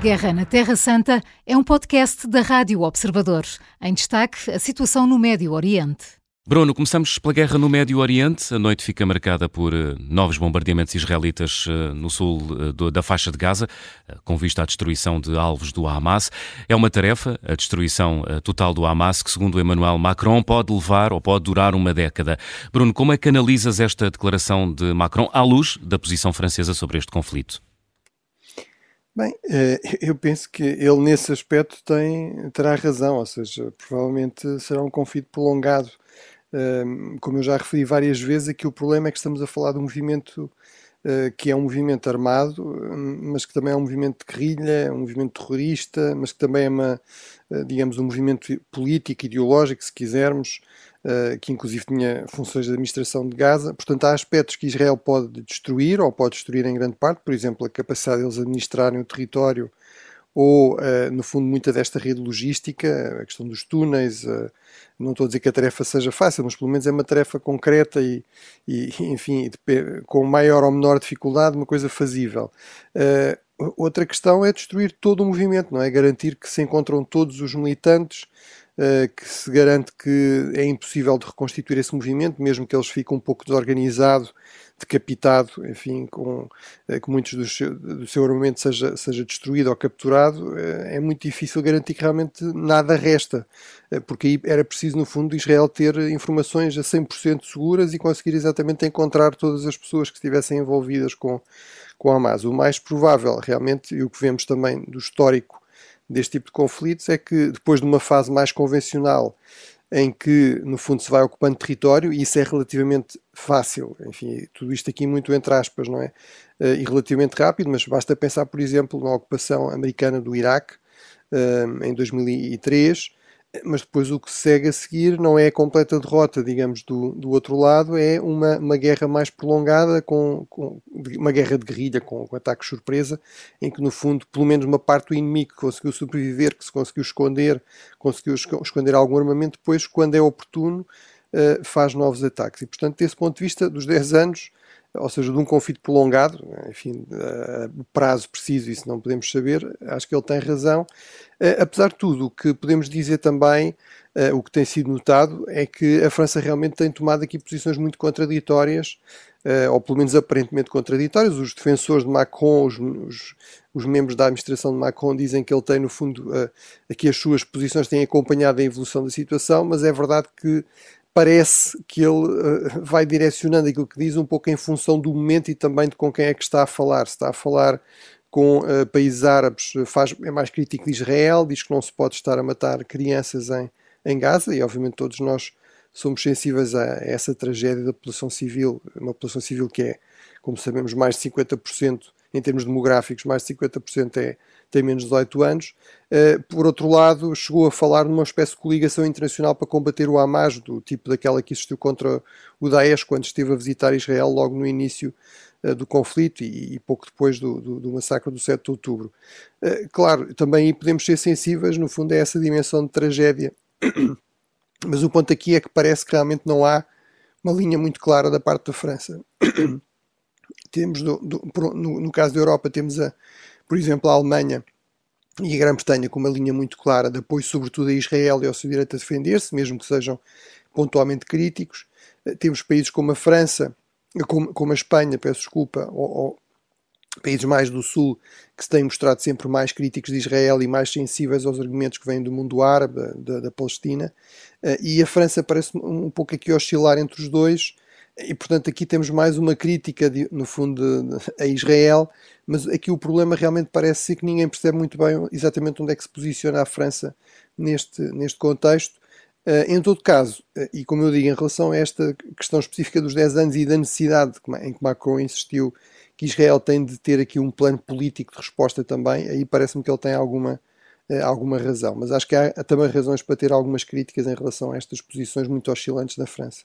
Guerra na Terra Santa é um podcast da Rádio Observador. Em destaque, a situação no Médio Oriente. Bruno, começamos pela guerra no Médio Oriente. A noite fica marcada por uh, novos bombardeamentos israelitas uh, no sul do, da faixa de Gaza, com vista à destruição de alvos do Hamas. É uma tarefa, a destruição total do Hamas, que, segundo Emmanuel Macron, pode levar ou pode durar uma década. Bruno, como é que analisas esta declaração de Macron à luz da posição francesa sobre este conflito? Bem, eh, eu penso que ele nesse aspecto tem, terá razão, ou seja, provavelmente será um conflito prolongado. Ehm, como eu já referi várias vezes, aqui o problema é que estamos a falar de um movimento que é um movimento armado, mas que também é um movimento de guerrilha, um movimento terrorista, mas que também é uma, eh, digamos, um movimento político, ideológico, se quisermos, eh, que inclusive tinha funções de administração de Gaza. Portanto, há aspectos que Israel pode destruir, ou pode destruir em grande parte, por exemplo, a capacidade deles administrarem o território, ou, eh, no fundo, muita desta rede logística, a questão dos túneis. Não estou a dizer que a tarefa seja fácil, mas pelo menos é uma tarefa concreta e, e enfim, com maior ou menor dificuldade, uma coisa fazível. Outra questão é destruir todo o movimento, não é? Garantir que se encontram todos os militantes eh, que se garante que é impossível de reconstituir esse movimento, mesmo que eles fiquem um pouco desorganizado, decapitado, enfim, com eh, que muitos do seu, do seu armamento seja, seja destruído ou capturado, eh, é muito difícil garantir que realmente nada resta, porque aí era preciso, no fundo, Israel ter informações a 100% seguras e conseguir exatamente encontrar todas as pessoas que estivessem envolvidas com, com a Hamas. O mais provável, realmente, e o que vemos também do histórico deste tipo de conflitos é que depois de uma fase mais convencional em que no fundo se vai ocupando território e isso é relativamente fácil, enfim, tudo isto aqui muito entre aspas, não é? Uh, e relativamente rápido, mas basta pensar, por exemplo, na ocupação americana do Iraque uh, em 2003, mas depois o que segue a seguir não é a completa derrota, digamos, do, do outro lado, é uma, uma guerra mais prolongada, com, com uma guerra de guerrilha, com, com ataques surpresa, em que no fundo, pelo menos uma parte do inimigo que conseguiu sobreviver, que se conseguiu esconder, conseguiu esconder algum armamento, depois, quando é oportuno, uh, faz novos ataques. E portanto, desse ponto de vista, dos 10 anos, ou seja, de um conflito prolongado, enfim, o prazo preciso, isso não podemos saber, acho que ele tem razão. Eh, apesar de tudo, o que podemos dizer também, eh, o que tem sido notado, é que a França realmente tem tomado aqui posições muito contraditórias, eh, ou pelo menos aparentemente contraditórias. Os defensores de Macron, os, os, os membros da administração de Macron dizem que ele tem, no fundo, aqui as suas posições têm acompanhado a evolução da situação, mas é verdade que parece que ele uh, vai direcionando aquilo que diz um pouco em função do momento e também de com quem é que está a falar. Se está a falar com uh, países árabes, faz, é mais crítico de Israel, diz que não se pode estar a matar crianças em, em Gaza e obviamente todos nós somos sensíveis a, a essa tragédia da população civil, uma população civil que é, como sabemos, mais de 50% em termos demográficos, mais de 50% é, tem menos de 18 anos. Uh, por outro lado, chegou a falar numa espécie de coligação internacional para combater o Hamas, do tipo daquela que existiu contra o Daesh quando esteve a visitar Israel logo no início uh, do conflito e, e pouco depois do, do, do, massacre do 7 de outubro. Uh, claro, também podemos ser sensíveis, no fundo, a essa dimensão de tragédia. Mas o ponto aqui é que parece que realmente não há uma linha muito clara da parte da França. Temos do, do, no, no, caso da Europa temos a, por exemplo a Alemanha e a Grã-Bretanha com uma linha muito clara de apoio sobretudo a Israel e ao seu direito a defender-se, mesmo que sejam pontualmente críticos. Eh, temos países como a França, como, como a Espanha, peço desculpa, ou, ou, países mais do Sul que se têm mostrado sempre mais críticos de Israel e mais sensíveis aos argumentos que vêm do mundo árabe, da, da Palestina, eh, e a França parece um pouco aqui oscilar entre os dois, e portanto aqui temos mais uma crítica, de, no fundo, de, a Israel, mas aqui o problema realmente parece ser que ninguém percebe muito bem exatamente onde é que se posiciona a França neste, neste contexto. Uh, em todo caso, uh, e como eu digo, em relação a esta questão específica dos 10 anos e da necessidade em que Macron insistiu que Israel tem de ter aqui um plano político de resposta também, aí parece-me que ele tem alguma, uh, alguma razão. Mas acho que há também razões para ter algumas críticas em relação a estas posições muito oscilantes da França.